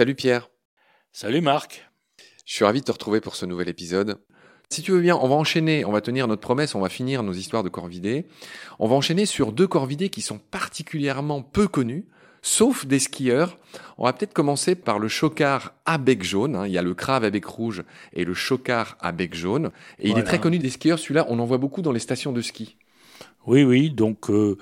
Salut Pierre. Salut Marc. Je suis ravi de te retrouver pour ce nouvel épisode. Si tu veux bien, on va enchaîner, on va tenir notre promesse, on va finir nos histoires de corvidés. On va enchaîner sur deux corvidés qui sont particulièrement peu connus, sauf des skieurs. On va peut-être commencer par le chocard à bec jaune. hein. Il y a le crave à bec rouge et le chocard à bec jaune. Et il est très connu des skieurs. Celui-là, on en voit beaucoup dans les stations de ski. Oui, oui, donc euh,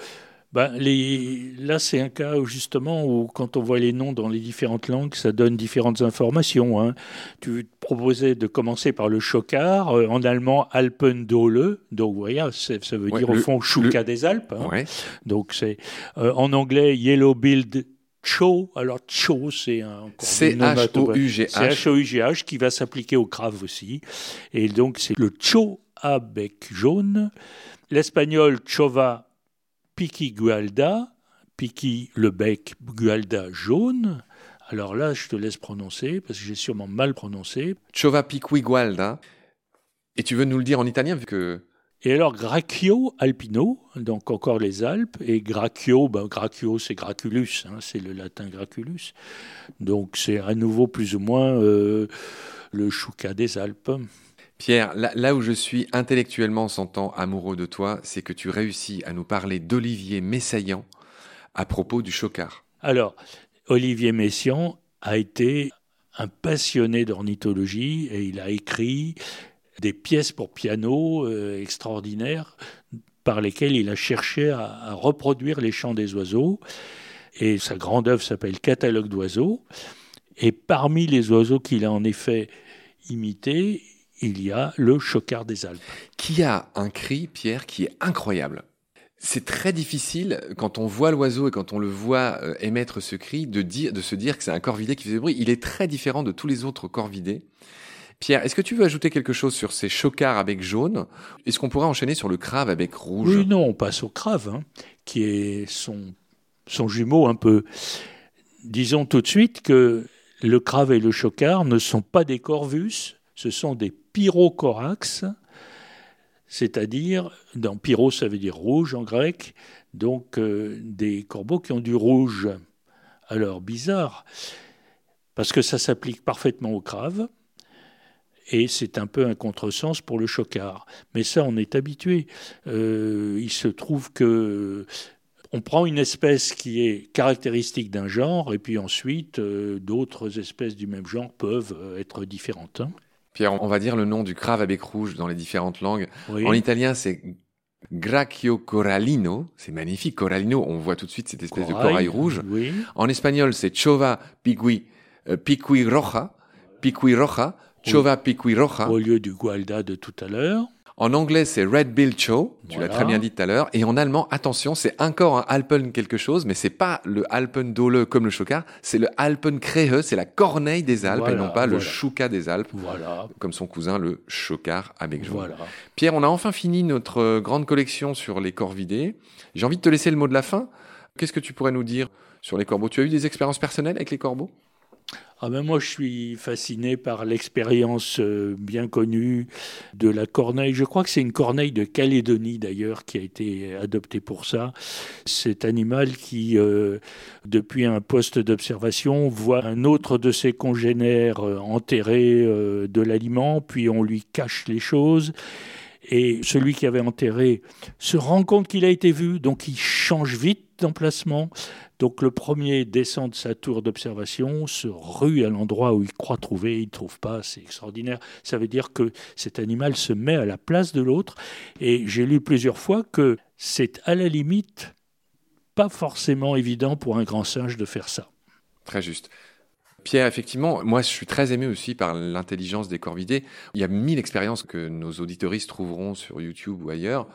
ben, les... là c'est un cas où, justement où quand on voit les noms dans les différentes langues, ça donne différentes informations. hein. Tu te proposais de commencer par le chocard, euh, en allemand Alpendole, donc c'est- ça veut Ouais, dire au fond chouka des Alpes. hein. Ouais. Donc c'est euh, en anglais Yellow-billed Cho. Alors Cho, c'est un C-H-O-U-G-H. H-O-U-G-H qui va s'appliquer au crave aussi. Et donc, c'est le cho à bec jaune. L'espagnol chova piquigualda, piqui le bec, gualda jaune. Alors là, je te laisse prononcer, parce que j'ai sûrement mal prononcé. Chova piquigualda. Et tu veux nous le dire en italien vu que Et alors, Gracchio alpino, donc encore les Alpes, et Gracchio, ben, Gracchio c'est Graculus, hein, c'est le latin Graculus. Donc c'est à nouveau plus ou moins euh, le chouca des Alpes. Pierre, là, où je suis intellectuellement sentant amoureux de toi, c'est que tu réussis à nous parler d'Olivier Messaillant à propos du chocard. Alors, Olivier Messiaen a été un passionné d'ornithologie et il a écrit des pièces pour piano euh, extraordinaires par lesquelles il a cherché à, à reproduire les chants des oiseaux. Et sa grande œuvre s'appelle Catalogue d'oiseaux. Et parmi les oiseaux qu'il a en effet imités, il y a le chocard des Alpes. Qui a un cri, Pierre, qui est incroyable. C'est très difficile quand on voit l'oiseau et quand on le voit euh, émettre ce cri de, dire, de se dire que c'est un corvidé qui fait du bruit. Il est très différent de tous les autres corvidés. Pierre, est-ce que tu veux ajouter quelque chose sur ces chocards avec jaune? Est-ce qu'on pourrait enchaîner sur le crave avec rouge? Oui, non, on passe au crave, hein, qui est son, son jumeau un peu. Disons tout de suite que le crave et le chocard ne sont pas des corvus, ce sont des pyrocorax, c'est-à-dire, dans pyro ça veut dire rouge en grec, donc euh, des corbeaux qui ont du rouge. Alors, bizarre, parce que ça s'applique parfaitement au crave, et c'est un peu un contresens pour le chocard. Mais ça, on est habitué. Euh, il se trouve que on prend une espèce qui est caractéristique d'un genre, et puis ensuite, euh, d'autres espèces du même genre peuvent être différentes. hein. Pierre, on va dire le nom du crave à bec rouge dans les différentes langues. Oui. En italien, c'est Gracchio corallino. C'est magnifique, corallino. On voit tout de suite cette espèce de corail rouge. Oui. En espagnol, c'est Chova Pigui, euh, Piqui Roja, Piqui Roja, Chova Piqui Roja. Au lieu du gualda de tout à l'heure. En anglais, c'est Red Bill Cho. Tu l'as très bien dit tout à l'heure. Et en allemand, attention, c'est encore un Alpen quelque chose, mais c'est pas le Alpendole comme le chocard, c'est le Alpenkrehe, c'est la corneille des Alpes et non pas le chouca des Alpes, Voilà. comme son cousin le chocard avec. Voilà. Pierre, on a enfin fini notre euh, grande collection sur les corvidés. J'ai envie de te laisser le mot de la fin. Qu'est-ce que tu pourrais nous dire sur les corbeaux? Tu as eu des expériences personnelles avec les corbeaux? Ah ben moi, je suis fasciné par l'expérience euh, bien connue de la corneille. Je crois que c'est une corneille de Calédonie d'ailleurs qui a été adoptée pour ça. Cet animal qui, euh, depuis un poste d'observation, voit un autre de ses congénères euh, enterrer de l'aliment, puis on lui cache les choses. Et celui qui avait enterré se rend compte qu'il a été vu, donc il change vite d'emplacement. Donc le premier descend de sa tour d'observation, se rue à l'endroit où il croit trouver, il ne trouve pas, c'est extraordinaire. Ça veut dire que cet animal se met à la place de l'autre. Et j'ai lu plusieurs fois que c'est à la limite pas forcément évident pour un grand singe de faire ça. Très juste. Pierre, effectivement, moi je suis très aimé aussi par l'intelligence des corvidés. Il y a mille expériences que nos auditoristes trouveront sur YouTube ou ailleurs.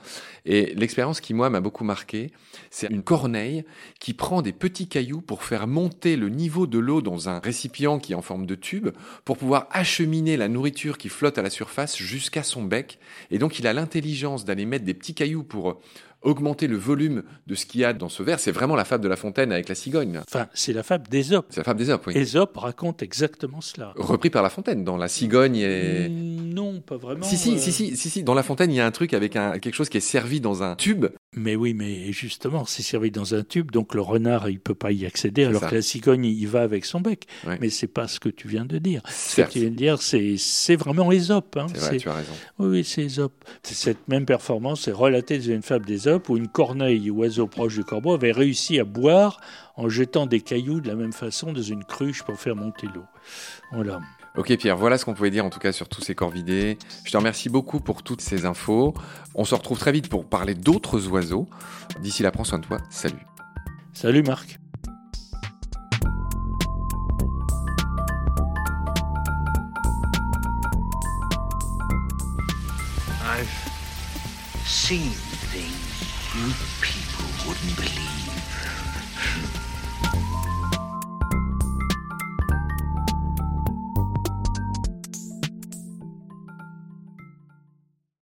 Et l'expérience qui, moi, m'a beaucoup marqué, c'est une corneille qui prend des petits cailloux pour faire monter le niveau de l'eau dans un récipient qui est en forme de tube, pour pouvoir acheminer la nourriture qui flotte à la surface jusqu'à son bec. Et donc il a l'intelligence d'aller mettre des petits cailloux pour augmenter le volume de ce qu'il y a dans ce verre. C'est vraiment la fable de la fontaine avec la cigogne. Enfin, c'est la fable d'Ésope. C'est la fable d'Ésope, oui. Ésope raconte exactement cela. Repris par la fontaine dans la cigogne et... Non, pas vraiment. Si, si, euh, si, si, si, si, dans La Fontaine, il y a un truc avec un, quelque chose qui est servi dans un tube Mais oui, mais justement, c'est servi dans un tube, donc le renard, il peut pas y accéder, alors que la cigogne, il va avec son bec. Mais c'est pas ce que tu viens de dire. Ce que tu viens de dire, c'est vraiment Ésope. Hein. C'est vrai, tu as raison. Oui, c'est Ésope. Cette même performance est relatée dans une fable d'Ésope où une corneille, oiseau proche du corbeau, avait réussi à boire en jetant des cailloux de la même façon dans une cruche pour faire monter l'eau. Voilà. Ok Pierre, voilà ce qu'on pouvait dire en tout cas sur tous ces corvidés. Je te remercie beaucoup pour toutes ces infos. On se retrouve très vite pour parler d'autres oiseaux. D'ici là, prends soin de toi. Salut. Salut Marc. I've seen things you people wouldn't believe.